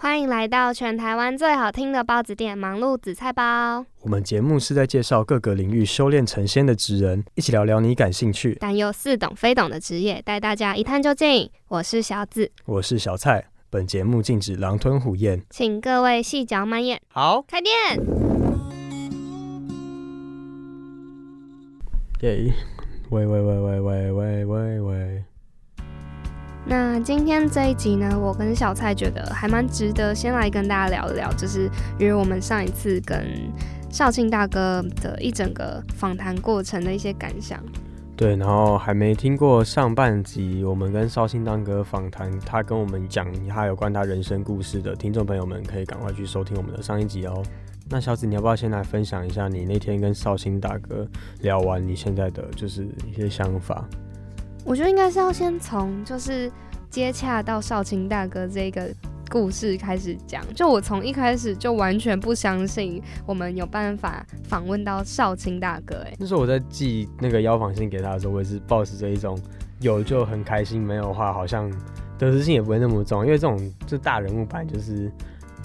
欢迎来到全台湾最好听的包子店——忙碌紫菜包。我们节目是在介绍各个领域修炼成仙的职人，一起聊聊你感兴趣但又似懂非懂的职业，带大家一探究竟。我是小紫，我是小蔡。本节目禁止狼吞虎咽，请各位细嚼慢咽。好，开店。耶！喂喂喂喂喂喂喂喂。那今天这一集呢，我跟小蔡觉得还蛮值得先来跟大家聊一聊，就是因为我们上一次跟少庆大哥的一整个访谈过程的一些感想。对，然后还没听过上半集我们跟绍兴大哥访谈，他跟我们讲他有关他人生故事的听众朋友们，可以赶快去收听我们的上一集哦。那小紫，你要不要先来分享一下你那天跟绍兴大哥聊完你现在的就是一些想法？我觉得应该是要先从就是接洽到少卿大哥这个故事开始讲。就我从一开始就完全不相信我们有办法访问到少卿大哥。哎，那时候我在寄那个邀访信给他的时候，我也是抱持着一种有就很开心，没有的话好像得失心也不会那么重，因为这种就大人物版就是。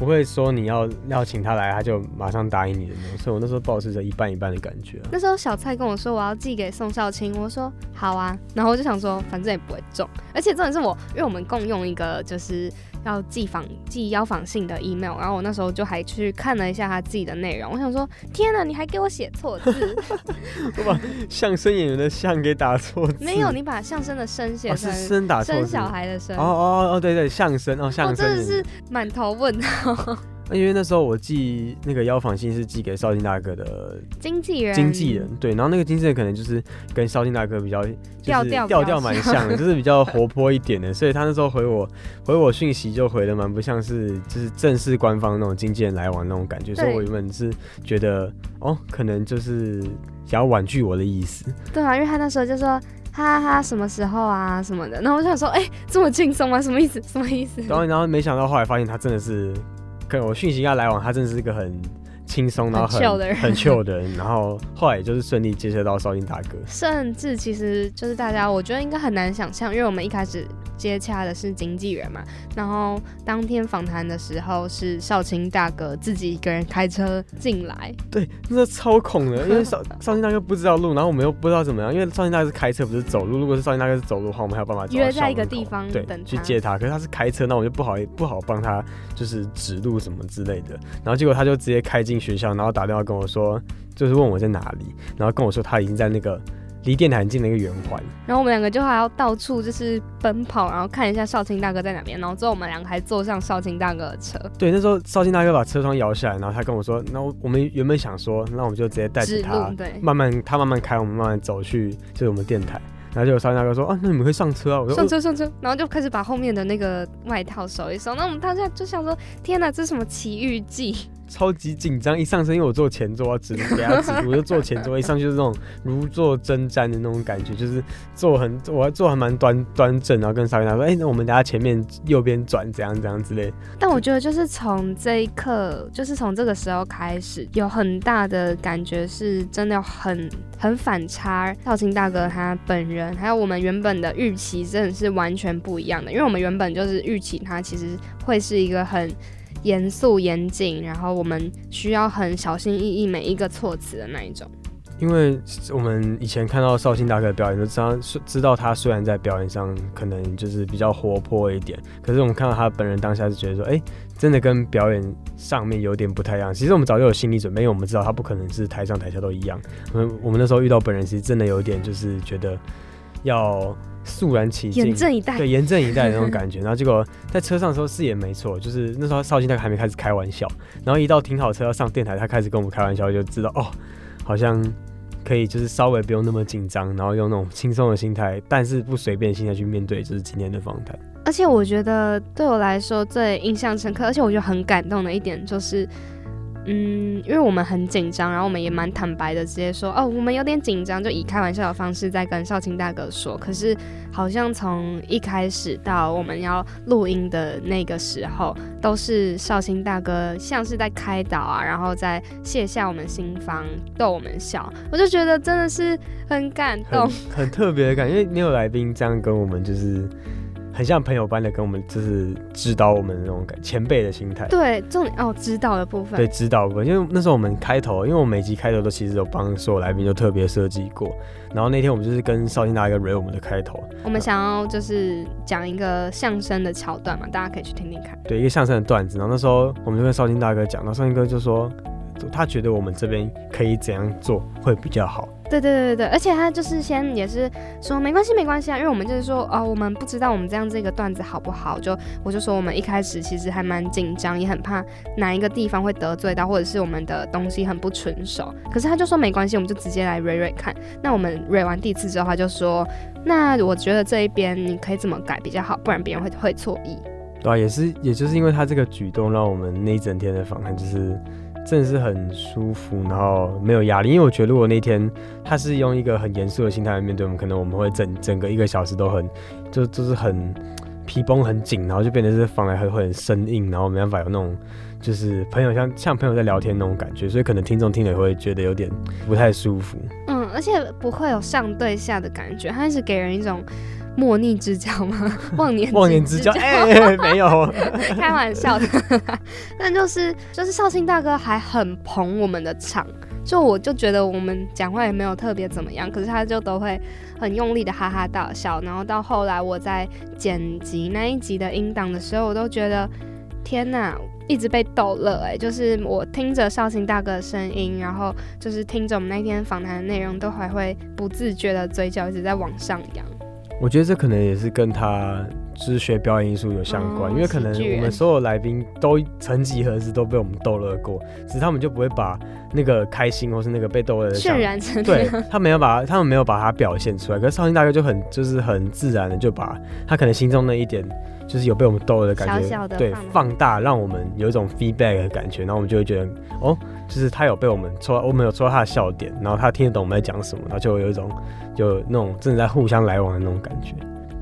不会说你要要请他来，他就马上答应你的那种，所以我那时候保持着一半一半的感觉。那时候小蔡跟我说我要寄给宋少卿，我说好啊，然后我就想说反正也不会中，而且重点是我，因为我们共用一个就是。要寄访寄邀访信的 email，然后我那时候就还去看了一下他自己的内容，我想说，天哪，你还给我写错字，我把相声演员的相给打错字，没有，你把相声的声写成生打生小孩的生，哦哦哦，对对，相声哦相声，我真的是满头问号。因为那时候我寄那个邀访信是寄给绍兴大哥的经纪人，经纪人对，然后那个经纪人可能就是跟绍兴大哥比较调调调调蛮像的，就是比较活泼一点的，所以他那时候回我回我讯息就回的蛮不像是就是正式官方那种经纪人来往那种感觉，所以我原本是觉得哦，可能就是想要婉拒我的意思。对啊，因为他那时候就说哈哈哈什么时候啊什么的，然后我就想说哎这么轻松吗？什么意思？什么意思？然后然后没想到后来发现他真的是。我讯息跟他来往，他真的是一个很轻松，然后很很 chill 的人，然后后来也就是顺利接触到绍兴大哥，甚至其实就是大家，我觉得应该很难想象，因为我们一开始。接洽的是经纪人嘛，然后当天访谈的时候是少卿大哥自己一个人开车进来，对，那超恐的，因为少 少卿大哥不知道路，然后我们又不知道怎么样，因为少卿大哥是开车不是走路，如果是少卿大哥是走路的话，我们还有办法约在一个地方对去接他，可是他是开车，那我就不好不好帮他就是指路什么之类的，然后结果他就直接开进学校，然后打电话跟我说，就是问我在哪里，然后跟我说他已经在那个。离电台很近的一个圆环，然后我们两个就还要到处就是奔跑，然后看一下少卿大哥在哪边，然后之后我们两个还坐上少卿大哥的车。对，那时候少卿大哥把车窗摇下来，然后他跟我说：“那我们原本想说，那我们就直接带着他，对，慢慢他慢慢开，我们慢慢走去就是我们电台。”然后就少卿大哥说：“啊，那你们可以上车啊！”我说：“上车上车。”然后就开始把后面的那个外套收一收。那我们当下就想说：“天哪，这是什么奇遇记？”超级紧张，一上身因为我坐前座要指路给他指，我就坐前座，一上去就是那种如坐针毡的那种感觉，就是坐很，我还坐还蛮端端正，然后跟少云他说，哎，那我们等下前面右边转，怎样怎样之类。但我觉得就是从这一刻，就是从这个时候开始，有很大的感觉是真的很很反差。少卿大哥他本人，还有我们原本的预期，真的是完全不一样的，因为我们原本就是预期他其实会是一个很。严肃严谨，然后我们需要很小心翼翼每一个措辞的那一种。因为我们以前看到绍兴大哥的表演，就知道知道他虽然在表演上可能就是比较活泼一点，可是我们看到他本人当下是觉得说，哎，真的跟表演上面有点不太一样。其实我们早就有心理准备，因为我们知道他不可能是台上台下都一样。我们我们那时候遇到本人，其实真的有一点就是觉得要。肃然起敬，严阵以待，对，严阵以待的那种感觉。然后结果在车上的时候是也没错，就是那时候绍兴大哥还没开始开玩笑，然后一到停好车要上电台，他开始跟我们开玩笑，就知道哦，好像可以就是稍微不用那么紧张，然后用那种轻松的心态，但是不随便心态去面对，就是今天的访谈。而且我觉得对我来说最印象深刻，而且我觉得很感动的一点就是。嗯，因为我们很紧张，然后我们也蛮坦白的，直接说哦，我们有点紧张，就以开玩笑的方式在跟少卿大哥说。可是好像从一开始到我们要录音的那个时候，都是少卿大哥像是在开导啊，然后在卸下我们心防，逗我们笑。我就觉得真的是很感动，很 特别的感觉，因为你有来宾这样跟我们就是。很像朋友般的跟我们，就是指导我们那种感前辈的心态。对，重点哦，指导的部分。对，指导部分，因为那时候我们开头，因为我每集开头都其实有帮所有来宾就特别设计过。然后那天我们就是跟少卿大哥 re 我们的开头。我们想要就是讲一个相声的桥段嘛，大家可以去听听看。对，一个相声的段子。然后那时候我们就跟绍兴大哥讲，然后绍兴哥就说。他觉得我们这边可以怎样做会比较好？对对对对，而且他就是先也是说没关系没关系啊，因为我们就是说哦，我们不知道我们这样这个段子好不好，就我就说我们一开始其实还蛮紧张，也很怕哪一个地方会得罪到，或者是我们的东西很不纯熟。可是他就说没关系，我们就直接来瑞瑞看。那我们瑞完第一次之后，他就说，那我觉得这一边你可以怎么改比较好，不然别人会会错意。对啊，也是也就是因为他这个举动，让我们那一整天的访谈就是。真的是很舒服，然后没有压力。因为我觉得，如果那天他是用一个很严肃的心态来面对我们，可能我们会整整个一个小时都很，就就是很皮绷很紧，然后就变得是放来会会很生硬，然后没办法有那种就是朋友像像朋友在聊天那种感觉，所以可能听众听了会觉得有点不太舒服。嗯，而且不会有上对下的感觉，他是给人一种。莫逆之交吗？忘 年忘年之交？哎，没有，开玩笑的。但就是就是绍兴大哥还很捧我们的场，就我就觉得我们讲话也没有特别怎么样，可是他就都会很用力的哈哈大笑。然后到后来我在剪辑那一集的音档的时候，我都觉得天哪，一直被逗乐哎！就是我听着绍兴大哥的声音，然后就是听着我们那天访谈的内容，都还会不自觉的嘴角一直在往上扬。我觉得这可能也是跟他就是学表演艺术有相关，因为可能我们所有来宾都曾几何时都被我们逗乐过，只是他们就不会把那个开心或是那个被逗乐的渲染成对他没有把他们没有把它表现出来，可是绍兴大哥就很就是很自然的就把他可能心中那一点就是有被我们逗的感觉，对放大，让我们有一种 feedback 的感觉，然后我们就会觉得哦。就是他有被我们戳，我们有戳他的笑点，然后他听得懂我们在讲什么，然后就有一种就那种正在互相来往的那种感觉。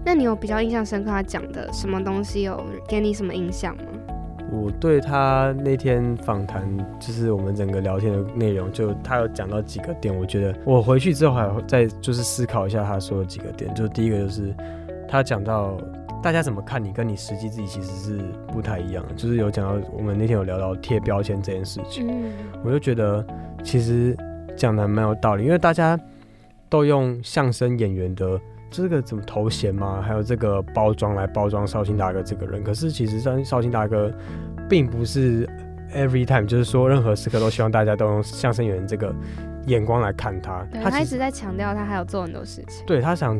那你有比较印象深刻他讲的什么东西有给你什么印象吗？我对他那天访谈，就是我们整个聊天的内容，就他有讲到几个点，我觉得我回去之后还会再就是思考一下他说的几个点。就第一个就是他讲到。大家怎么看你，跟你实际自己其实是不太一样。就是有讲到，我们那天有聊到贴标签这件事情，我就觉得其实讲的蛮有道理，因为大家都用相声演员的这个怎么头衔嘛，还有这个包装来包装绍兴大哥这个人。可是其实绍绍兴大哥并不是 every time，就是说任何时刻都希望大家都用相声演员这个眼光来看他。他一直在强调，他还有做很多事情。对他想。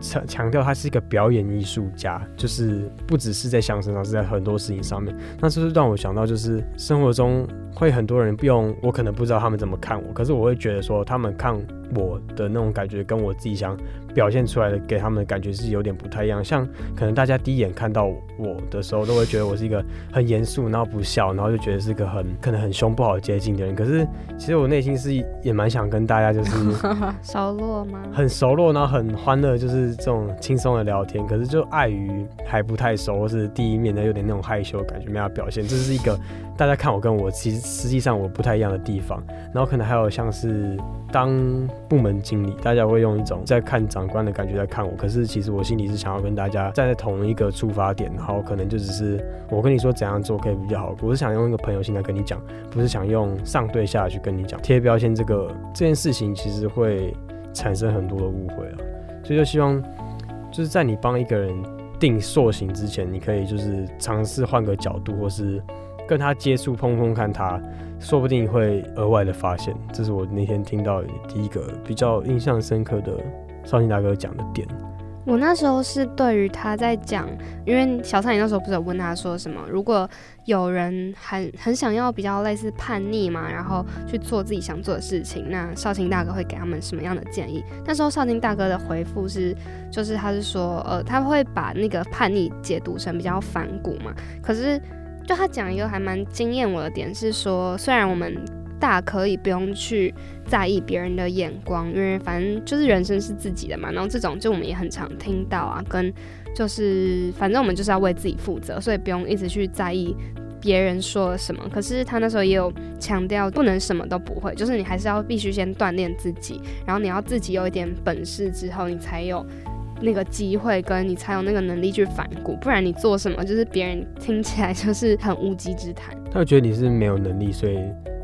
强强调他是一个表演艺术家，就是不只是在相声上，是在很多事情上面。那就是让我想到，就是生活中会很多人不用，我可能不知道他们怎么看我，可是我会觉得说，他们看我的那种感觉，跟我自己想。表现出来的给他们的感觉是有点不太一样，像可能大家第一眼看到我的时候，都会觉得我是一个很严肃，然后不笑，然后就觉得是个很可能很凶不好接近的人。可是其实我内心是也蛮想跟大家就是 熟络吗？很熟络，然后很欢乐，就是这种轻松的聊天。可是就碍于还不太熟，或是第一面呢有点那种害羞的感觉，没法表现。这是一个大家看我跟我其实实际上我不太一样的地方。然后可能还有像是。当部门经理，大家会用一种在看长官的感觉在看我，可是其实我心里是想要跟大家站在同一个出发点，然后可能就只是我跟你说怎样做可以比较好，我是想用一个朋友心态跟你讲，不是想用上对下去跟你讲贴标签这个这件事情，其实会产生很多的误会啊，所以就希望就是在你帮一个人定塑形之前，你可以就是尝试换个角度，或是跟他接触碰碰看他。说不定会额外的发现，这是我那天听到第一个比较印象深刻的少卿大哥讲的点。我那时候是对于他在讲，因为小蔡你那时候不是有问他说什么？如果有人很很想要比较类似叛逆嘛，然后去做自己想做的事情，那少卿大哥会给他们什么样的建议？那时候少卿大哥的回复是，就是他是说，呃，他会把那个叛逆解读成比较反骨嘛，可是。就他讲一个还蛮惊艳我的点是说，虽然我们大可以不用去在意别人的眼光，因为反正就是人生是自己的嘛。然后这种就我们也很常听到啊，跟就是反正我们就是要为自己负责，所以不用一直去在意别人说什么。可是他那时候也有强调，不能什么都不会，就是你还是要必须先锻炼自己，然后你要自己有一点本事之后，你才有。那个机会跟你才有那个能力去反骨，不然你做什么就是别人听起来就是很无稽之谈。他会觉得你是没有能力，所以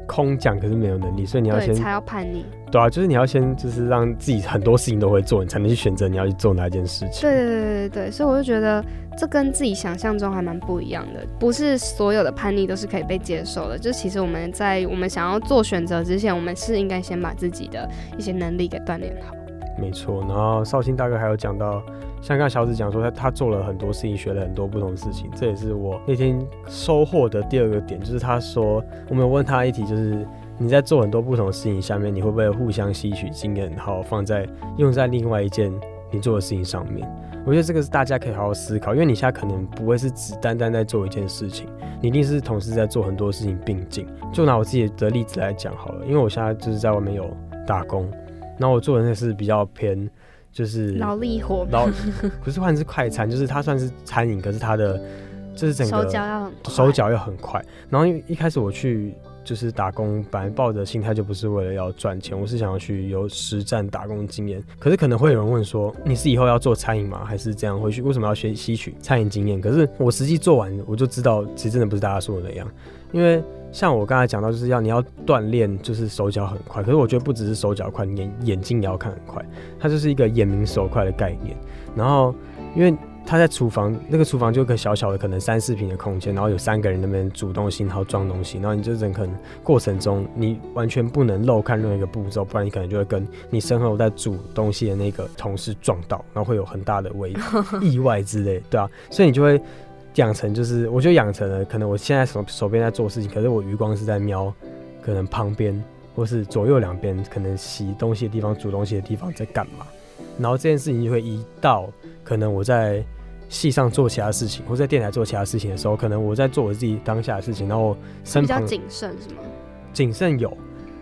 空讲，可是没有能力，所以你要先才要叛逆。对啊，就是你要先就是让自己很多事情都会做，你才能去选择你要去做哪一件事情。对对对对对，所以我就觉得这跟自己想象中还蛮不一样的，不是所有的叛逆都是可以被接受的。就其实我们在我们想要做选择之前，我们是应该先把自己的一些能力给锻炼好。没错，然后绍兴大哥还有讲到，像刚小紫讲说他他做了很多事情，学了很多不同的事情，这也是我那天收获的第二个点，就是他说我们有问他一题，就是你在做很多不同的事情下面，你会不会互相吸取经验，然后放在用在另外一件你做的事情上面？我觉得这个是大家可以好好思考，因为你现在可能不会是只单单在做一件事情，你一定是同时在做很多事情并进。就拿我自己的例子来讲好了，因为我现在就是在外面有打工。然后我做的那是比较偏，就是劳力活，劳 不是算是快餐，就是它算是餐饮，可是它的就是整个手脚要手脚要很快。然后因为一开始我去就是打工，本来抱着心态就不是为了要赚钱，我是想要去有实战打工经验。可是可能会有人问说，你是以后要做餐饮吗？还是这样回去？为什么要学吸取餐饮经验？可是我实际做完，我就知道其实真的不是大家说的那样，因为。像我刚才讲到，就是要你要锻炼，就是手脚很快。可是我觉得不只是手脚快，眼眼睛也要看很快。它就是一个眼明手快的概念。然后，因为他在厨房，那个厨房就一个小小的，可能三四平的空间，然后有三个人那边煮东西，然后装东西，然后你就整可能过程中你完全不能漏看任何一个步骤，不然你可能就会跟你身后在煮东西的那个同事撞到，然后会有很大的危 意外之类，对啊，所以你就会。养成就是，我就养成了，可能我现在手手边在做事情，可是我余光是在瞄，可能旁边或是左右两边，可能洗东西的地方、煮东西的地方在干嘛。然后这件事情就会移到，可能我在戏上做其他事情，或在电台做其他事情的时候，可能我在做我自己当下的事情，然后身旁谨慎是吗？谨慎有，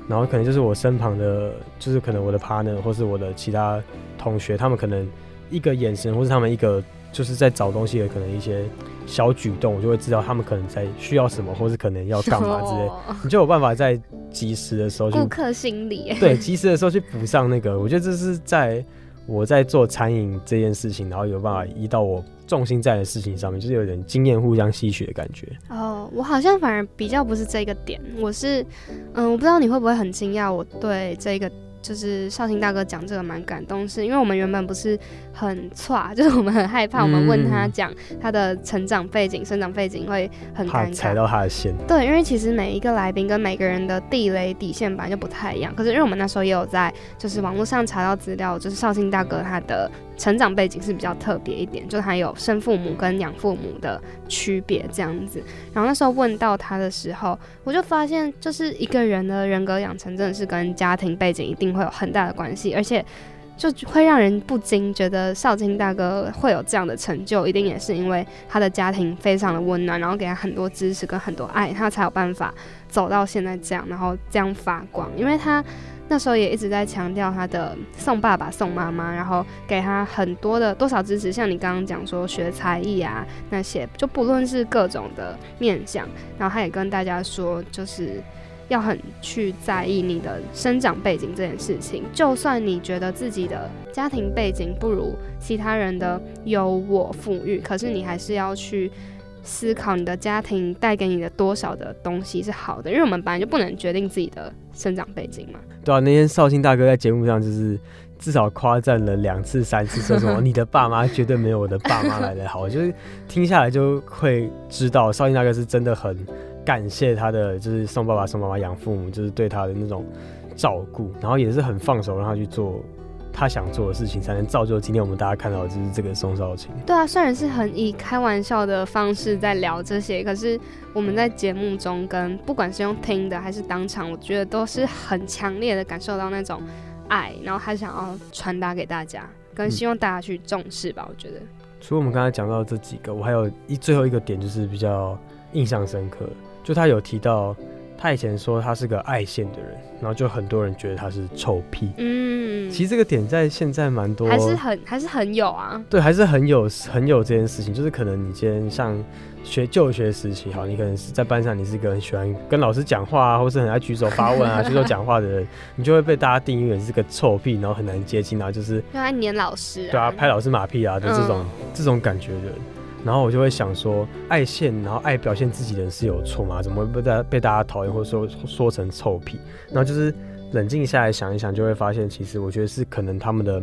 然后可能就是我身旁的，就是可能我的 partner 或是我的其他同学，他们可能一个眼神，或是他们一个就是在找东西的可能一些。小举动，我就会知道他们可能在需要什么，或是可能要干嘛 之类，你就有办法在及时的时候，顾客心理，对，及时的时候去补上那个。我觉得这是在我在做餐饮这件事情，然后有办法移到我重心在的事情上面，就是有点经验互相吸取的感觉。哦，我好像反而比较不是这个点，我是，嗯，我不知道你会不会很惊讶，我对这个。就是绍兴大哥讲这个蛮感动，是因为我们原本不是很差，就是我们很害怕，我们问他讲他的成长背景、生长背景会很尴尬，踩到他的线。对，因为其实每一个来宾跟每个人的地雷底线本来就不太一样，可是因为我们那时候也有在就是网络上查到资料，就是绍兴大哥他的。成长背景是比较特别一点，就他有生父母跟养父母的区别这样子。然后那时候问到他的时候，我就发现，就是一个人的人格养成真的是跟家庭背景一定会有很大的关系，而且就会让人不禁觉得少卿大哥会有这样的成就，一定也是因为他的家庭非常的温暖，然后给他很多支持跟很多爱，他才有办法走到现在这样，然后这样发光，因为他。那时候也一直在强调他的送爸爸送妈妈，然后给他很多的多少支持，像你刚刚讲说学才艺啊那些，就不论是各种的面相，然后他也跟大家说，就是要很去在意你的生长背景这件事情，就算你觉得自己的家庭背景不如其他人的优渥富裕，可是你还是要去。思考你的家庭带给你的多少的东西是好的，因为我们本来就不能决定自己的生长背景嘛。对啊，那天绍兴大哥在节目上就是至少夸赞了两次、三次，说什么你的爸妈绝对没有我的爸妈来的好，就是听下来就会知道绍兴大哥是真的很感谢他的，就是送爸爸、送妈妈、养父母，就是对他的那种照顾，然后也是很放手让他去做。他想做的事情，才能造就今天我们大家看到的就是这个宋少卿。对啊，虽然是很以开玩笑的方式在聊这些，可是我们在节目中跟不管是用听的还是当场，我觉得都是很强烈的感受到那种爱，然后他想要传达给大家，跟希望大家去重视吧。我觉得，除了我们刚才讲到这几个，我还有一最后一个点就是比较。印象深刻，就他有提到。他以前说他是个爱现的人，然后就很多人觉得他是臭屁。嗯，其实这个点在现在蛮多，还是很还是很有啊。对，还是很有很有这件事情，就是可能你今天像学就学时期，好，你可能是在班上，你是一个很喜欢跟老师讲话啊，或是很爱举手发问啊、举手讲话的人，你就会被大家定义为是个臭屁，然后很难接近，然后就是就爱黏老师，对啊，拍老师马屁啊的这种这种感觉的人。然后我就会想说，爱现，然后爱表现自己的人是有错吗？怎么会被大被大家讨厌，或者说说成臭屁？然后就是冷静下来想一想，就会发现，其实我觉得是可能他们的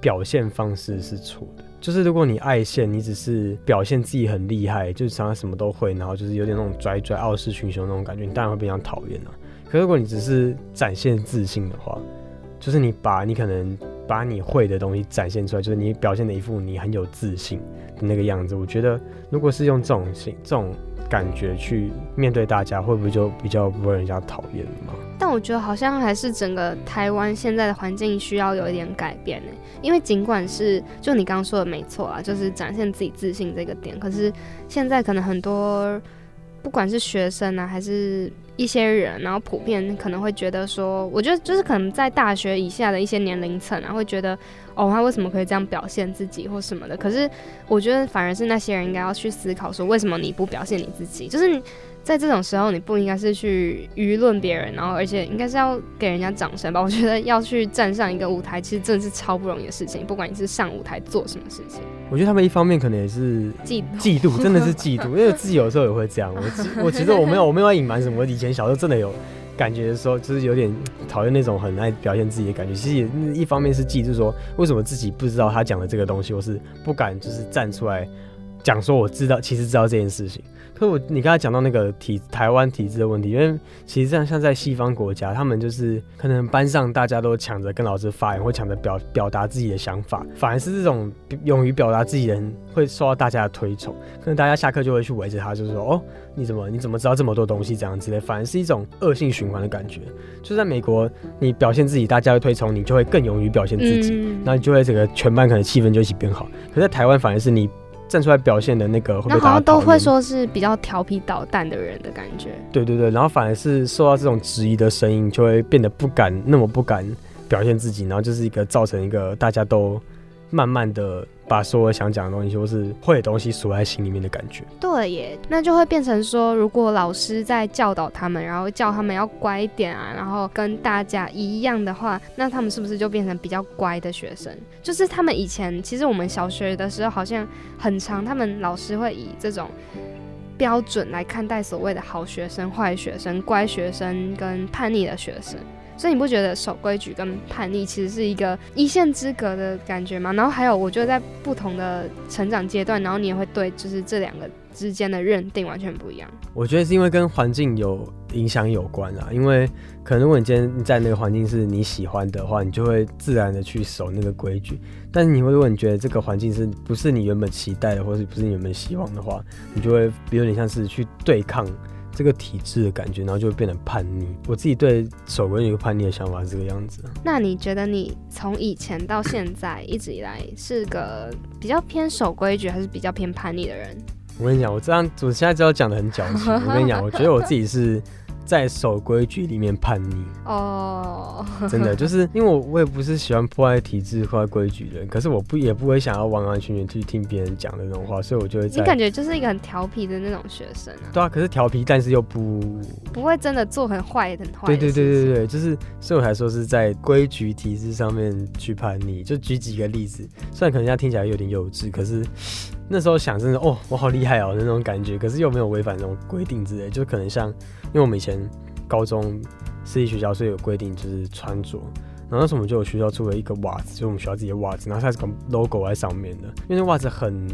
表现方式是错的。就是如果你爱现，你只是表现自己很厉害，就是常常什么都会，然后就是有点那种拽拽、傲视群雄那种感觉，你当然会被人家讨厌啊。可如果你只是展现自信的话，就是你把你可能把你会的东西展现出来，就是你表现的一副你很有自信的。那个样子，我觉得如果是用这种心、这种感觉去面对大家，会不会就比较不会人家讨厌吗？但我觉得好像还是整个台湾现在的环境需要有一点改变呢。因为尽管是就你刚刚说的没错啊，就是展现自己自信这个点，可是现在可能很多不管是学生啊，还是一些人，然后普遍可能会觉得说，我觉得就是可能在大学以下的一些年龄层啊，会觉得。哦，他为什么可以这样表现自己或什么的？可是我觉得反而是那些人应该要去思考，说为什么你不表现你自己？就是你在这种时候，你不应该是去舆论别人，然后而且应该是要给人家掌声吧？我觉得要去站上一个舞台，其实真的是超不容易的事情。不管你是上舞台做什么事情，我觉得他们一方面可能也是嫉妒嫉妒，真的是嫉妒，因为自己有时候也会这样。我我其实我没有我没有隐瞒什么，我以前小时候真的有。感觉的时候，就是有点讨厌那种很爱表现自己的感觉。其实也一方面是嫉，就是说为什么自己不知道他讲的这个东西，我是不敢就是站出来讲说我知道，其实知道这件事情。可我你刚才讲到那个体台湾体制的问题，因为其实这样像在西方国家，他们就是可能班上大家都抢着跟老师发言，或抢着表表达自己的想法，反而是这种勇于表达自己人会受到大家的推崇。可能大家下课就会去围着他，就是说哦，你怎么你怎么知道这么多东西这样之类，反而是一种恶性循环的感觉。就在美国，你表现自己，大家会推崇你，就会更勇于表现自己，那你就会整个全班可能气氛就一起变好。可在台湾，反而是你。站出来表现的那个，那好像都会说是比较调皮捣蛋的人的感觉。对对对，然后反而是受到这种质疑的声音，就会变得不敢那么不敢表现自己，然后就是一个造成一个大家都。慢慢的把所有想讲的东西，或是会的东西锁在心里面的感觉。对耶，那就会变成说，如果老师在教导他们，然后叫他们要乖一点啊，然后跟大家一样的话，那他们是不是就变成比较乖的学生？就是他们以前，其实我们小学的时候好像很长，他们老师会以这种标准来看待所谓的好学生、坏学生、乖学生跟叛逆的学生。所以你不觉得守规矩跟叛逆其实是一个一线之隔的感觉吗？然后还有，我觉得在不同的成长阶段，然后你也会对就是这两个之间的认定完全不一样。我觉得是因为跟环境有影响有关啊，因为可能如果你今天在那个环境是你喜欢的话，你就会自然的去守那个规矩。但是你会如果你觉得这个环境是不是你原本期待的，或者不是你原本希望的话，你就会有点像是去对抗。这个体质的感觉，然后就会变得叛逆。我自己对守规矩叛逆的想法是这个样子。那你觉得你从以前到现在一直以来是个比较偏守规矩，还是比较偏叛逆的人？我跟你讲，我这样我现在知道讲的很矫情。我跟你讲，我觉得我自己是。在守规矩里面叛逆哦，真的 就是因为我我也不是喜欢破坏体制、破坏规矩的人，可是我不也不会想要完完全全去听别人讲的那种话，所以我就会。你感觉就是一个很调皮的那种学生啊？对啊，可是调皮，但是又不不会真的做很坏、很坏。对对对对对，就是所以我才说是在规矩体制上面去叛逆。就举几个例子，虽然可能现在听起来有点幼稚，可是那时候想真的哦，我好厉害哦那种感觉，可是又没有违反那种规定之类，就可能像。因为我们以前高中私立学校，所以有规定就是穿着。然后那时候我们就有学校出了一个袜子，就是我们学校自己的袜子，然后它是个 logo 在上面的。因为那袜子很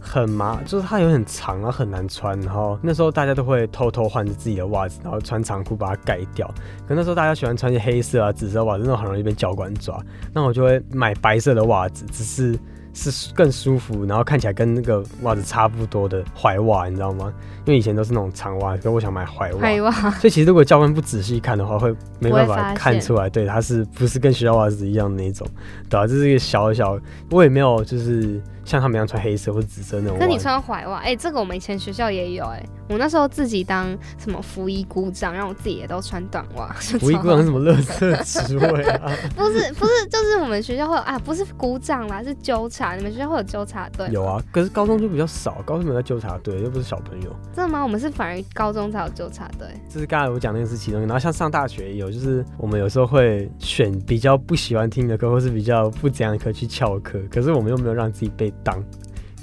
很麻，就是它有点长啊，很难穿。然后那时候大家都会偷偷换着自己的袜子，然后穿长裤把它盖掉。可那时候大家喜欢穿些黑色啊、紫色袜子，那种很容易被教官抓。那我就会买白色的袜子，只是。是更舒服，然后看起来跟那个袜子差不多的踝袜，你知道吗？因为以前都是那种长袜，可我想买踝袜。所以其实如果教官不仔细看的话，会没办法看出来，对，它是不是跟学校袜子一样那种，对啊？这是一个小小，我也没有就是像他们一样穿黑色或紫色那种袜子。跟你穿踝袜，哎、这个我们以前学校也有、哎，我那时候自己当什么服役鼓掌，让我自己也都穿短袜。我一鼓掌什么乐色职位啊？不是不是，就是我们学校会有啊，不是鼓掌啦，是纠察。你们学校会有纠察队？有啊，可是高中就比较少，高中没有在纠察队，又不是小朋友。真的吗？我们是反而高中才有纠察队。这是刚才我讲那个是其中一个，然后像上大学也有，就是我们有时候会选比较不喜欢听的歌，或是比较不怎样的歌去翘课，可是我们又没有让自己被当，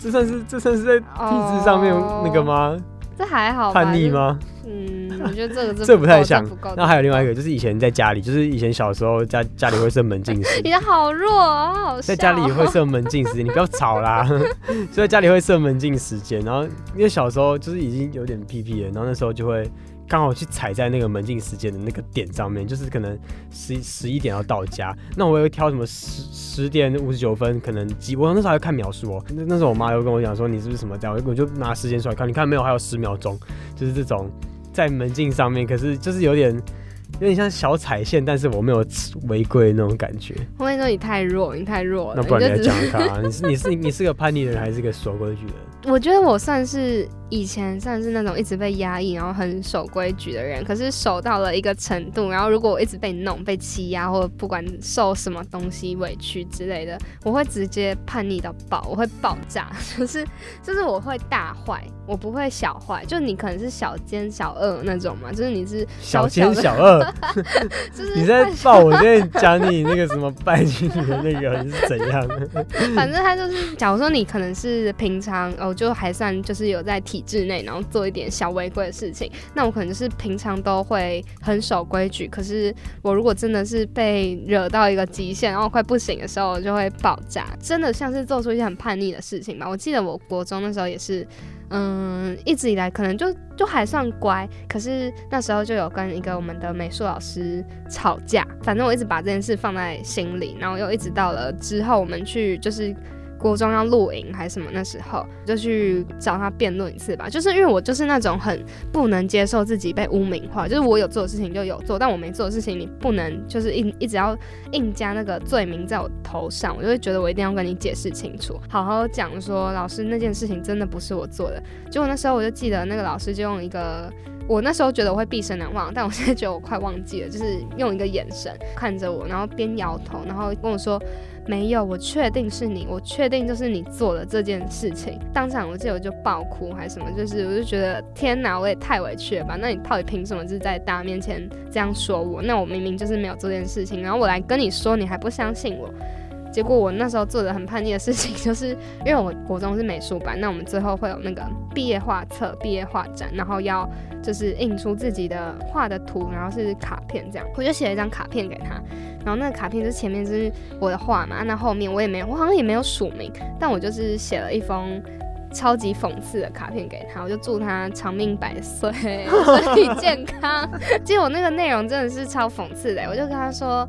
这算是这算是在体制上面那个吗？这还好？叛逆吗？嗯，我觉得这个 这这不太像。那还有另外一个，就是以前在家里，就是以前小时候家家里会设门禁时你，的好弱哦，在家里会设门禁时间，你不要吵啦。所以家里会设门禁时间，然后因为小时候就是已经有点屁屁了，然后那时候就会刚好去踩在那个门禁时间的那个点上面，就是可能十十一点要到家，那我也会挑什么十十点五十九分，可能几，我那时候还会看秒数哦。那那时候我妈又跟我讲说你是不是什么这样，我就拿时间出来看，你看没有，还有十秒钟，就是这种在门禁上面，可是就是有点。有点像小踩线，但是我没有违规那种感觉。我跟你说，你太弱，你太弱了。那不然你来就只讲看啊？你是你是你是个叛逆的人，还是个守规矩的人？我觉得我算是以前算是那种一直被压抑，然后很守规矩的人。可是守到了一个程度，然后如果我一直被弄、被欺压，或者不管受什么东西委屈之类的，我会直接叛逆到爆，我会爆炸，就是就是我会大坏，我不会小坏。就你可能是小奸小恶那种嘛，就是你是小小奸小恶，就是你在报我在讲你那个什么拜金女的那个你是怎样？反正他就是，假如说你可能是平常哦，就还算就是有在体制内，然后做一点小违规的事情，那我可能就是平常都会很守规矩。可是我如果真的是被惹到一个极限，然后快不行的时候，我就会爆炸，真的像是做出一些很叛逆的事情吧。我记得我国中那时候也是。嗯，一直以来可能就就还算乖，可是那时候就有跟一个我们的美术老师吵架，反正我一直把这件事放在心里，然后又一直到了之后我们去就是。国中要露营还是什么，那时候就去找他辩论一次吧。就是因为我就是那种很不能接受自己被污名化，就是我有做的事情就有做，但我没做的事情你不能就是一一直要硬加那个罪名在我头上，我就会觉得我一定要跟你解释清楚，好好讲说老师那件事情真的不是我做的。结果那时候我就记得那个老师就用一个。我那时候觉得我会毕生难忘，但我现在觉得我快忘记了，就是用一个眼神看着我，然后边摇头，然后跟我说没有，我确定是你，我确定就是你做了这件事情。当场我记得我就爆哭还是什么，就是我就觉得天哪，我也太委屈了吧？那你到底凭什么就是在大家面前这样说我？那我明明就是没有做这件事情，然后我来跟你说，你还不相信我。结果我那时候做的很叛逆的事情，就是因为我国中是美术班，那我们最后会有那个毕业画册、毕业画展，然后要就是印出自己的画的图，然后是卡片这样，我就写了一张卡片给他，然后那个卡片就前面就是我的画嘛，那后面我也没有，我好像也没有署名，但我就是写了一封。超级讽刺的卡片给他，我就祝他长命百岁，身体健康。结果那个内容真的是超讽刺的，我就跟他说。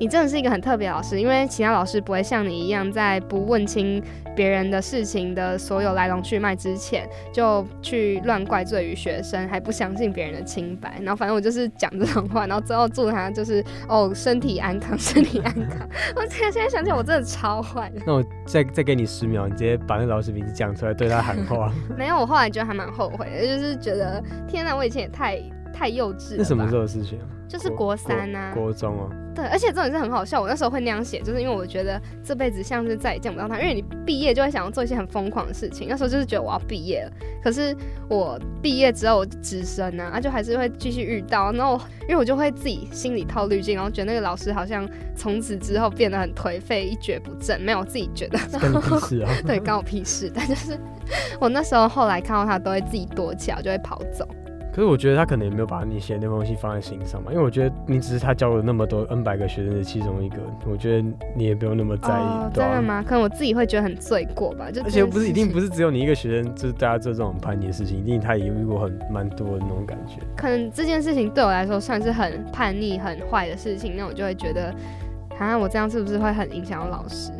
你真的是一个很特别老师，因为其他老师不会像你一样，在不问清别人的事情的所有来龙去脉之前，就去乱怪罪于学生，还不相信别人的清白。然后反正我就是讲这种话，然后最后祝他就是哦身体安康，身体安康。我现在想起来，我真的超坏的。那我再再给你十秒，你直接把那个老师名字讲出来，对他喊话。没有，我后来觉得还蛮后悔的，就是觉得天哪，我以前也太太幼稚了。那什么时候的事情？就是国三啊，国中啊。对，而且这种是很好笑。我那时候会那样写，就是因为我觉得这辈子像是再也见不到他，因为你毕业就会想要做一些很疯狂的事情。那时候就是觉得我要毕业了，可是我毕业之后我直升啊，啊就还是会继续遇到。然后因为我就会自己心里套滤镜，然后觉得那个老师好像从此之后变得很颓废，一蹶不振。没有，我自己觉得。跟你屁事啊！对，关我屁事。但就是 我那时候后来看到他，都会自己躲起来，就会跑走。可是我觉得他可能也没有把你写的那封信放在心上嘛，因为我觉得你只是他教了那么多 N 百个学生的其中一个，我觉得你也不用那么在意。真的吗？可能我自己会觉得很罪过吧，就而且不是一定不是只有你一个学生，就是大家做这种叛逆的事情，一定他也遇过很蛮多的那种感觉。可能这件事情对我来说算是很叛逆、很坏的事情，那我就会觉得，好像我这样是不是会很影响我老师？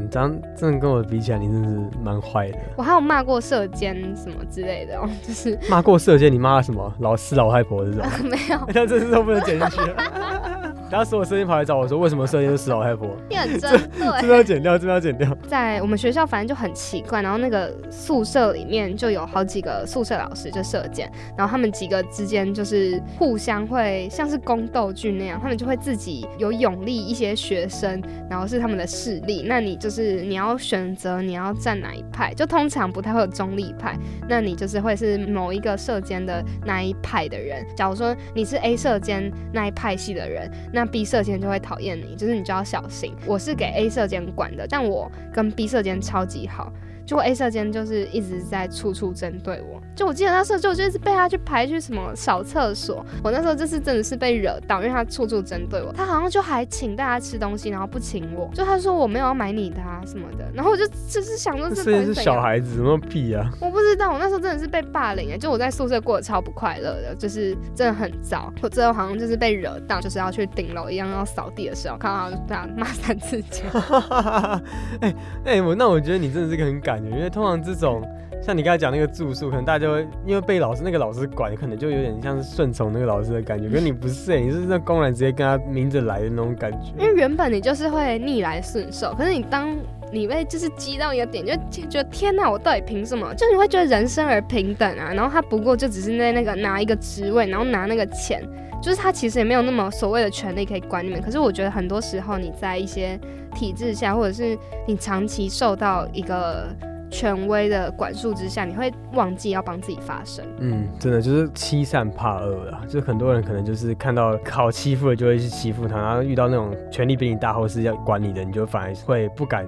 你这样真的跟我比起来，你真的是蛮坏的。我还有骂过射奸什么之类的哦，就是骂过射奸，你骂什么老师老太婆这种？没有，那这次都不能剪进去了。然后所有射箭跑来找我说，为什么射箭是死老太婆？你很针这对。边要剪掉，这边要剪掉。在我们学校，反正就很奇怪，然后那个宿舍里面就有好几个宿舍老师就射箭，然后他们几个之间就是互相会像是宫斗剧那样，他们就会自己有拥立一些学生，然后是他们的势力。那你就是你要选择你要站哪一派，就通常不太会有中立派，那你就是会是某一个射箭的那一派的人。假如说你是 A 射箭那一派系的人，那 B 射箭就会讨厌你，就是你就要小心。我是给 A 射箭管的，但我跟 B 射箭超级好。结果 A 射箭就是一直在处处针对我，就我记得那时候就我就是被他去排去什么扫厕所，我那时候就是真的是被惹到，因为他处处针对我，他好像就还请大家吃东西，然后不请我，就他说我没有要买你的啊什么的，然后我就就是想说这这射箭是小孩子，什么屁啊？我不知道，我那时候真的是被霸凌哎，就我在宿舍过得超不快乐的，就是真的很糟。我最后好像就是被惹到，就是要去顶楼一样要扫地的时候，看到他就被他骂三字经。哎哎、我那我觉得你真的是个很敢的，因为通常这种像你刚才讲那个住宿，可能大家就会因为被老师那个老师管，可能就有点像是顺从那个老师的感觉。可是你不是、欸，你是那公然直接跟他明着来的那种感觉。因为原本你就是会逆来顺受，可是你当你被就是激到一个点，就就觉得天哪，我到底凭什么？就你会觉得人生而平等啊，然后他不过就只是在那个拿一个职位，然后拿那个钱，就是他其实也没有那么所谓的权利可以管你们。可是我觉得很多时候你在一些体制下，或者是你长期受到一个权威的管束之下，你会忘记要帮自己发声。嗯，真的就是欺善怕恶啦，就是很多人可能就是看到好欺负的就会去欺负他，然后遇到那种权力比你大或是要管你的，你就反而会不敢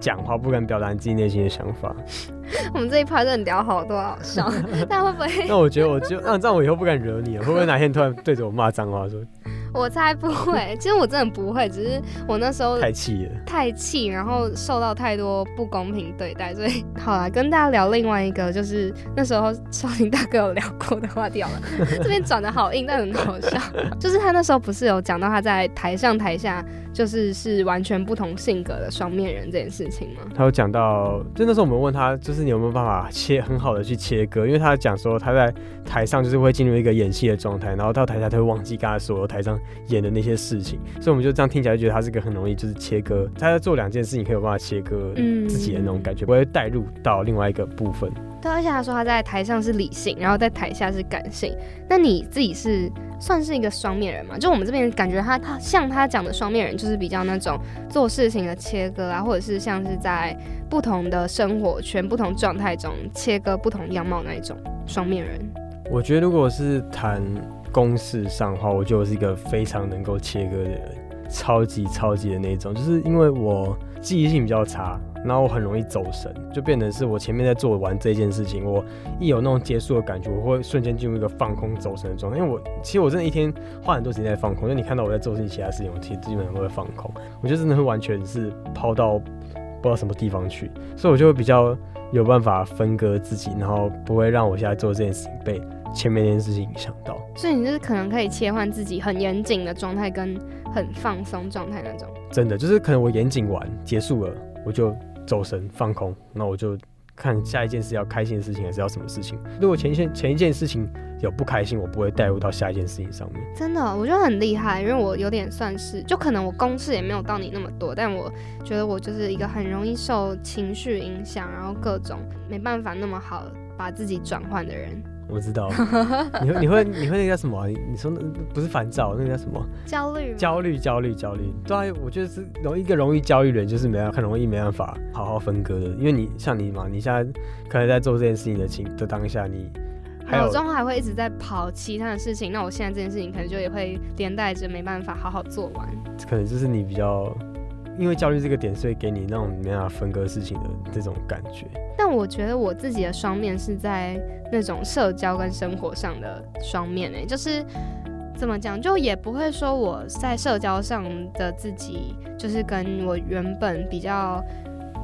讲话，不敢表达你自己内心的想法。我们这一趴真的聊好多好笑，但会不会？那我觉得我就那这样我以后不敢惹你了，会不会哪天突然对着我骂脏话说我才不会，其实我真的不会，只是我那时候太气了？太气，然后受到太多不公平对待，所以好了，跟大家聊另外一个，就是那时候少林大哥有聊过的话题好了，这边转的好硬，但很好笑。就是他那时候不是有讲到他在台上台下就是是完全不同性格的双面人这件事情吗？他有讲到，就那时候我们问他，就是你有没有办法切很好的去切割，因为他讲说他在台上就是会进入一个演戏的状态，然后到台下他会忘记刚才所有台上演的那些事情，所以我们就这样听起来就觉得他是个很容易就是切割，他在做两件事情可以有办法切割嗯自己的那种感觉，不会带入到另外一个部分。对，而且他说他在台上是理性，然后在台下是感性。那你自己是算是一个双面人嘛？就我们这边感觉他他像他讲的双面人，就是比较那种做事情的切割啊，或者是像是在不同的生活圈、不同状态中切割不同样貌那一种双面人。我觉得如果是谈公事上的话，我觉得我是一个非常能够切割的人，超级超级的那种，就是因为我记忆性比较差，然后我很容易走神，就变成是我前面在做完这件事情，我一有那种结束的感觉，我会瞬间进入一个放空走神的状态。因为我其实我真的一天花很多时间在放空，因为你看到我在做其他事情，我其实基本上都会放空，我就真的会完全是抛到不知道什么地方去，所以我就会比较有办法分割自己，然后不会让我现在做这件事情被前面那件事情影响到。所以你就是可能可以切换自己很严谨的状态跟很放松状态那种。真的就是可能我严谨完结束了，我就走神放空，那我就看下一件事要开心的事情还是要什么事情。如果前一件前一件事情有不开心，我不会带入到下一件事情上面。真的，我觉得很厉害，因为我有点算是，就可能我公事也没有到你那么多，但我觉得我就是一个很容易受情绪影响，然后各种没办法那么好把自己转换的人。我知道，你会你会你会那个叫什么啊、你你说那不是烦躁，那个叫什么？焦虑吗，焦虑焦虑焦虑。对啊，我觉得是容易一个容易焦虑的人，就是没办法很容易没办法好好分割的，因为你像你嘛，你现在可能在做这件事情的情的当下，你还有脑中还会一直在跑其他的事情，那我现在这件事情可能就也会连带着没办法好好做完。可能就是你比较因为焦虑这个点，所以给你那种没办法分割事情的这种感觉。但我觉得我自己的双面是在那种社交跟生活上的双面诶、就是怎么讲，就也不会说我在社交上的自己，就是跟我原本比较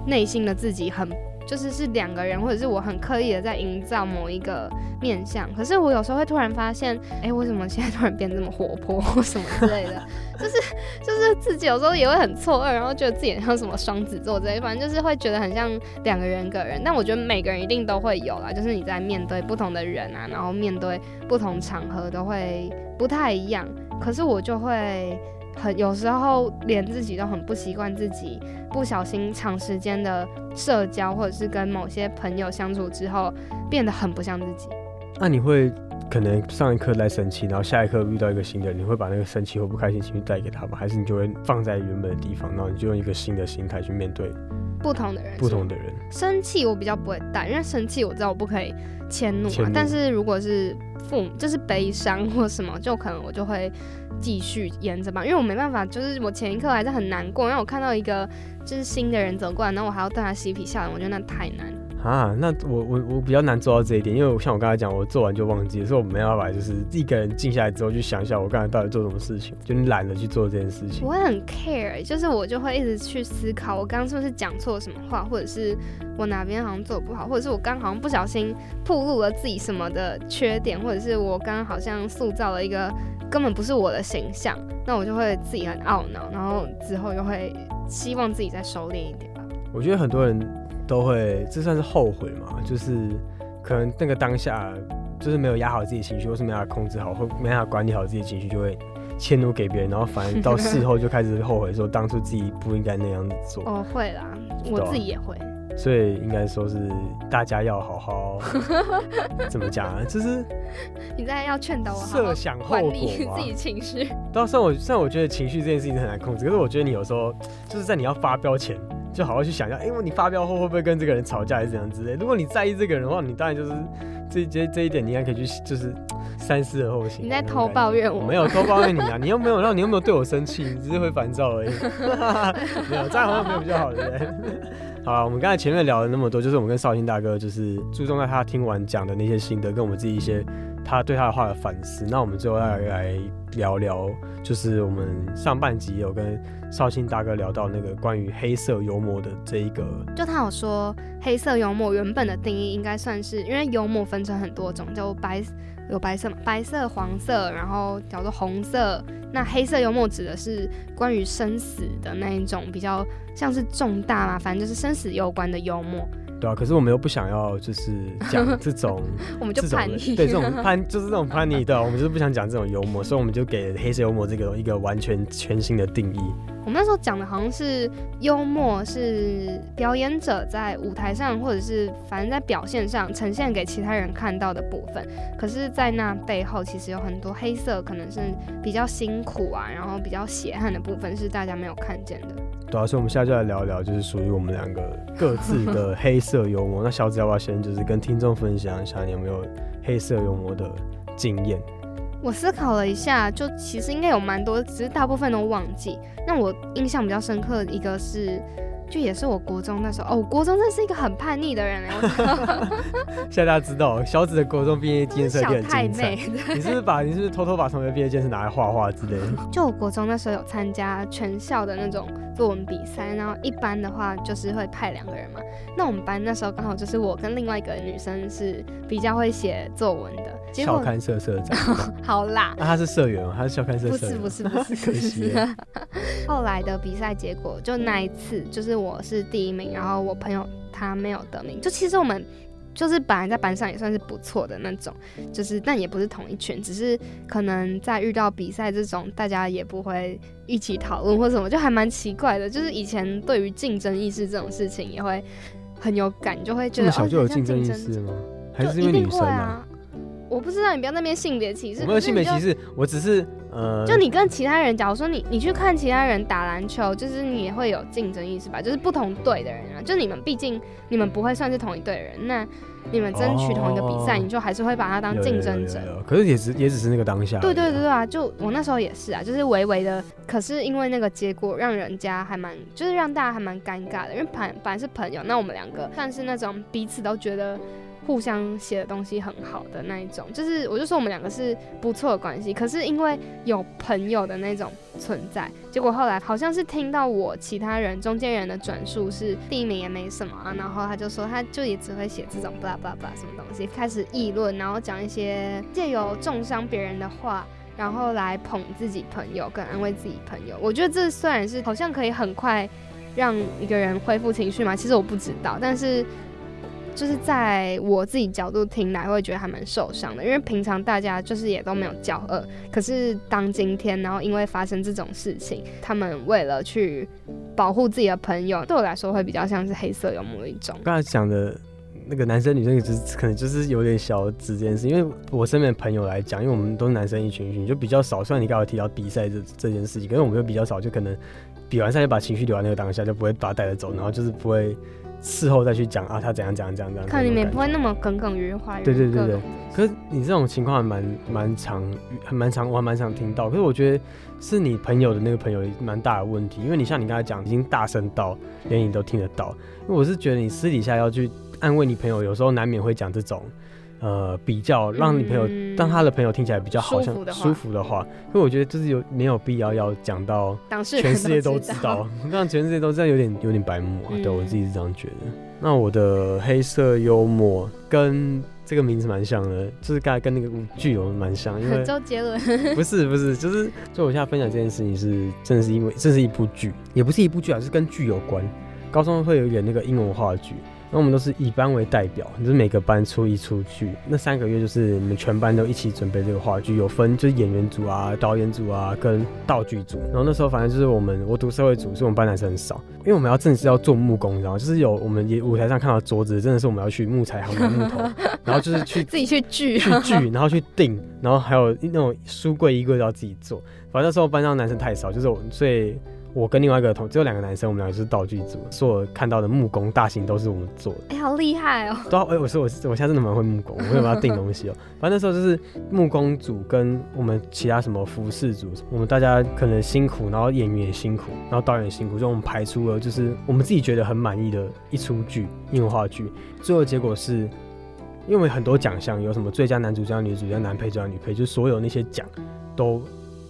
内心的自己很。就是是两个人，或者是我很刻意的在营造某一个面相，可是我有时候会突然发现，哎、为什么现在突然变这么活泼或什么之类的，就是 就是自己有时候也会很错愕，然后觉得自己很像什么双子座之类，反正就是会觉得很像两个人格人。但我觉得每个人一定都会有啦，就是你在面对不同的人啊，然后面对不同场合都会不太一样。可是我就会很有时候连自己都很不习惯自己，不小心长时间的社交或者是跟某些朋友相处之后，变得很不像自己。那你会可能上一刻在生气，然后下一刻遇到一个新的人，你会把那个生气或不开心情绪带给他吗？还是你就会放在原本的地方，然后你就用一个新的心态去面对不同的人，不同的人？生气我比较不会带，因为生气我知道我不可以迁怒迁怒，嘛但是如果是父母就是悲伤或什么，就可能我就会继续沿着吧，因为我没办法，就是我前一刻还是很难过，因为我看到一个就是新的人走过来，然后我还要对他嬉皮笑脸，我觉得那太难。啊，那我我我比较难做到这一点，因为我像我刚才讲，我做完就忘记，所以我没办法，就是一个人静下来之后去想一下我刚才到底做什么事情，就你懒得去做这件事情我。会很 care，就是我就会一直去思考，我刚刚是不是讲错什么话，或者是我哪边好像做得不好，或者是我刚好像不小心暴露了自己什么的缺点，或者是我刚刚好像塑造了一个根本不是我的形象，那我就会自己很懊恼，然后之后又会希望自己再收敛一点吧。我觉得很多人都会，这算是后悔嘛，就是可能那个当下就是没有压好自己的情绪，或是没办法控制好，或没办法管理好自己的情绪，就会迁怒给别人，然后反而到事后就开始后悔，说当初自己不应该那样子做。哦，会啦，我自己也会。所以应该说是大家要好好 怎么讲啊，就是你在要劝导我设想后管理果自。己情绪。到虽然我虽然我觉得情绪这件事情很难控制，可是我觉得你有时候就是在你要发飙前，就好好去想一下，哎、欸你发飙后会不会跟这个人吵架，还是怎样之类。如果你在意这个人的话，你当然就是这这这一点，你应该可以去就是三思而后行。你在偷抱怨我我没有偷抱怨你啊，你又没有让你又没有对我生气，你只是会烦躁而已。没有，这样好像没有比较好，对不对？好，我们刚才前面聊了那么多，就是我们跟绍兴大哥就是注重在他听完讲的那些心得，跟我们自己一些他对他的话的反思。那我们最后来来聊聊，就是我们上半集有跟绍兴大哥聊到那个关于黑色幽默的这一个，就他有说，黑色幽默原本的定义应该算是，因为幽默分成很多种，就白有白色嘛，白色、黄色，然后叫做红色。那黑色幽默指的是关于生死的那一种，比较像是重大嘛，反正就是生死攸关的幽默。对啊，可是我们又不想要就是 讲这种 我们就叛逆，对这种叛 就是这种叛逆的，我们就是不想讲这种幽默，所以我们就给黑色幽默这个一个完全全新的定义。我们那时候讲的好像是幽默是表演者在舞台上，或者是反正在表现上呈现给其他人看到的部分。可是，在那背后其实有很多黑色，可能是比较辛苦啊，然后比较血汗的部分是大家没有看见的。对啊，所以我们现在就来聊一聊，就是属于我们两个各自的 黑色幽默。那小紫要不要先就是跟听众分享一下，你有没有黑色幽默的经验？我思考了一下，就其实应该有蛮多，只是大部分都忘记。那我印象比较深刻的一个是，就也是我国中那时候，哦，我国中真是一个很叛逆的人哎，我 现在大家知道小紫的国中毕业纪念册一小定很太精彩。妹。你是不是把你是不是偷偷把同学毕业纪念册拿来画画之类的？就我国中那时候有参加全校的那种作文比赛，然后一般的话就是会派两个人嘛。那我们班那时候刚好就是我跟另外一个女生是比较会写作文的，校刊社社长，好啦。那他是社员吗？他是校刊社社员不？是不是不是，可惜。后来的比赛结果就那一次，就是我是第一名，然后我朋友他没有得名。就其实我们就是本来在班上也算是不错的那种，就是但也不是同一群，只是可能在遇到比赛这种，大家也不会一起讨论或什么，就还蛮奇怪的。就是以前对于竞争意识这种事情也会很有感，就会觉得这么小就有竞争意识吗？还就是因为女生会啊。我不知道，你不要那边性别歧视。我没有性别歧视，我只是呃，就你跟其他人，假如说你你去看其他人打篮球，就是你也会有竞争意识吧？就是不同队的人啊，就你们毕竟你们不会算是同一队人，那你们争取同一个比赛，哦你就还是会把他当竞争者。有有有有可是也只也只是那个当下啊。对对对对啊！就我那时候也是啊，就是微微的，可是因为那个结果让人家还蛮，就是让大家还蛮尴尬的，因为本本来是朋友，那我们两个算是那种彼此都觉得互相写的东西很好的那一种，就是我就说我们两个是不错的关系，可是因为有朋友的那种存在，结果后来好像是听到我其他人中间人的转述是第一名也没什么啊，然后他就说他就也只会写这种 blah blah blah 什么东西，开始议论，然后讲一些借由重伤别人的话。然后来捧自己朋友，跟安慰自己朋友。我觉得这虽然是好像可以很快让一个人恢复情绪嘛，其实我不知道，但是就是在我自己角度听来，会觉得还蛮受伤的，因为平常大家就是也都没有交恶，可是当今天，然后因为发生这种事情，他们为了去保护自己的朋友，对我来说会比较像是黑色幽默的一种。刚才讲的那个男生女生，就是可能就是有点小指这件事，因为我身边的朋友来讲，因为我们都是男生一群一群，就比较少。虽然你刚才提到比赛这这件事情，可是我们又比较少，就可能比完赛就把情绪留在那个当下，就不会把它带着走，然后就是不会。事后再去讲啊，他怎样怎样怎样怎样。看你们不会那么耿耿于怀。对对对对。可是你这种情况还蛮蛮常，还蛮常，我还蛮常听到。可是我觉得是你朋友的那个朋友蛮大的问题，因为你像你刚才讲，已经大声到连你都听得到。因为我是觉得你私底下要去安慰你朋友，有时候难免会讲这种。呃，比较让你朋友，让他的朋友听起来比较好像舒服的话，因为我觉得就是有没有必要要讲到全世界都知道，让 全世界都知道有点有点白目啊。对我自己是这样觉得。那我的黑色幽默跟这个名字蛮像的，就是刚才跟那个剧有蛮像，因为 周杰伦 不是不是，就是就我现在分享这件事情是真的是因为这是一部剧，也不是一部剧啊，是跟剧有关。高中会有演那个英文话剧。那我们都是以班为代表，就是每个班出一出剧。那三个月就是你们全班都一起准备这个话剧，有分就是演员组啊、导演组啊跟道具组。然后那时候反正就是我们，我读社会组，所以我们班男生很少，因为我们要正式要做木工，你知道吗？就是有我们也舞台上看到桌子，真的是我们要去木材行买木头，然后就是去自己去锯、去锯，然后去钉，然后还有那种书柜、衣柜都要自己做。反正那时候班上男生太少，就是我所以。我跟另外一个同只有两个男生，我们两个是道具组，所有看到的木工大型都是我们做的。哎，好厉害哦！对啊，哎，我说我我现在真的蛮会木工，我会帮他订东西哦。反正那时候就是木工组跟我们其他什么服饰组，我们大家可能辛苦，然后演员也辛苦，然后导演也辛苦，就我们排出了就是我们自己觉得很满意的一出剧，英文话剧。最后结果是，因为很多奖项有什么最佳男主角、女主角、男配、角女配，就所有那些奖都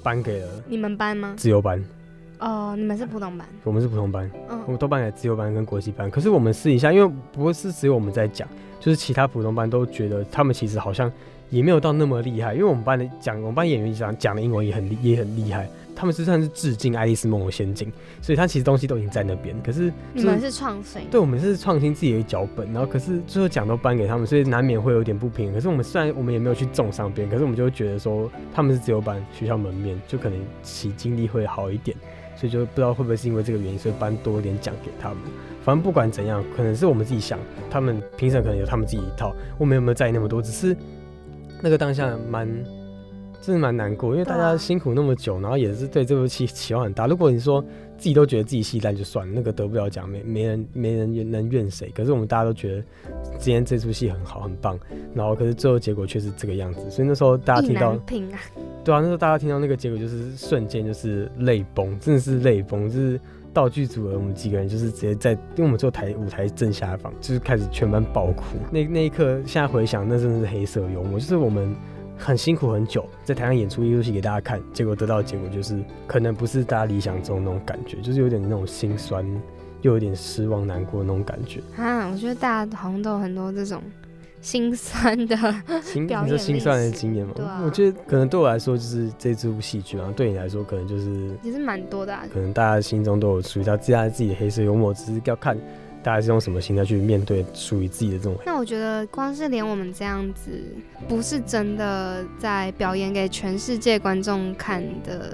颁给了你们班吗？自由班。哦，你们是普通班，我们是普通班，嗯，我们都办给自由班跟国际班。可是我们试一下，因为不是只有我们在讲，就是其他普通班都觉得他们其实好像也没有到那么厉害。因为我们班的讲，我们班演员讲讲的英文也很也很厉害，他们是算是致敬《爱丽丝梦游仙境》，所以他其实东西都已经在那边。可是你们是创新，对，我们是创新自己的脚本，然后可是最后奖都颁给他们，所以难免会有点不平。可是我们虽然我们也没有去重上边，可是我们就会觉得说他们是自由班，学校门面就可能其经历会好一点。所以就不知道会不会是因为这个原因，所以颁多一点奖给他们。反正不管怎样，可能是我们自己想，他们评审可能有他们自己一套，我们有没有在意那么多？只是那个当下蛮。真的蛮难过，因为大家辛苦那么久，然后也是对这部戏期望很大。如果你说自己都觉得自己戏烂就算了，那个得不了奖，没没人没人能怨谁。可是我们大家都觉得今天这出戏很好很棒，然后可是最后结果却是这个样子。所以那时候大家听到，对啊，那时候大家听到那个结果就是瞬间就是泪崩，真的是泪崩，就是道具组的我们几个人就是直接在，因为我们坐台舞台正下方，就是开始全班爆哭。那那一刻现在回想，那真的是黑色幽默，就是我们。很辛苦很久，在台上演出一出戏给大家看，结果得到的结果就是可能不是大家理想中那种感觉，就是有点那种心酸，又有点失望难过那种感觉。啊，我觉得大家好像都有很多这种心酸的表演，你说心酸的经验吗？对啊。我觉得可能对我来说就是这部戏剧啊，对你来说可能就是也是蛮多的。可能大家心中都有属于他自家自己的黑色幽默，只是要看。大家是用什么心态去面对属于自己的这种？那我觉得，光是连我们这样子，不是真的在表演给全世界观众看的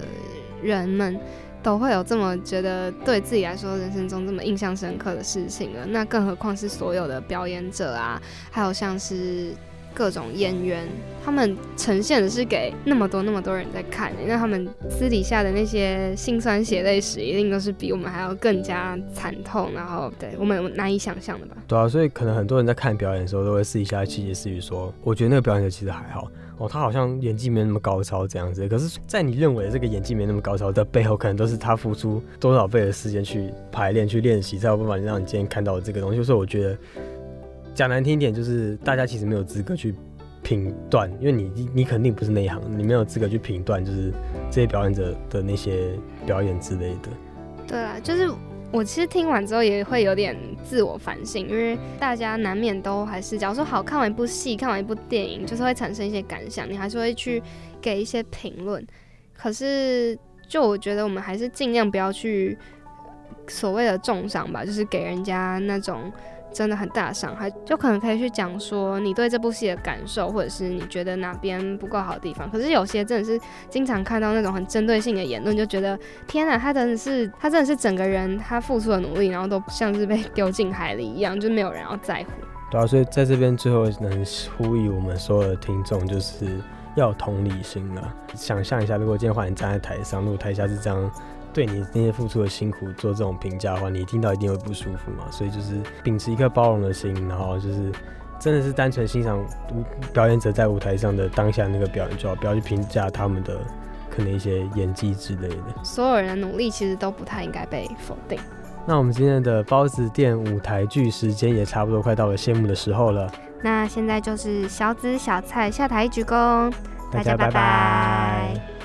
人们，都会有这么觉得对自己来说人生中这么印象深刻的事情了。那更何况是所有的表演者啊，还有像是。各种演员，他们呈现的是给那么多那么多人在看，那他们私底下的那些辛酸血泪史，一定都是比我们还要更加惨痛，然后对我们难以想象的吧？对啊，所以可能很多人在看表演的时候，都会私底下窃窃私语说：“我觉得那个表演者其实还好哦，他好像演技没那么高超这样子。”可是，在你认为这个演技没那么高超的背后，可能都是他付出多少倍的时间去排练、去练习，才有办法让你今天看到这个东西。所以，我觉得。讲难听一点，就是大家其实没有资格去评断，因为你你肯定不是那一行，你没有资格去评断，就是这些表演者的那些表演之类的。对啊，就是我其实听完之后也会有点自我反省，因为大家难免都还是，假如说好看完一部戏，看完一部电影，就是会产生一些感想，你还是会去给一些评论。可是，就我觉得我们还是尽量不要去所谓的重伤吧，就是给人家那种。真的很大伤害，就可能可以去讲说你对这部戏的感受，或者是你觉得哪边不够好的地方。可是有些真的是经常看到那种很针对性的言论，就觉得天哪，他真的是他真的是整个人他付出的努力，然后都像是被丢进海里一样，就没有人要在乎。对啊，所以在这边最后能呼吁我们所有的听众，就是要同理心了。想象一下，如果今天换你站在台上，如果台下是这样对你那些付出的辛苦做这种评价的话，你听到一定会不舒服嘛。所以就是秉持一颗包容的心，然后就是真的是单纯欣赏舞表演者在舞台上的当下那个表演就好，不要去评价他们的可能一些演技之类的。所有人的努力其实都不太应该被否定。那我们今天的包子店舞台剧时间也差不多快到了谢幕的时候了。那现在就是小紫小菜下台鞠躬，大家拜拜。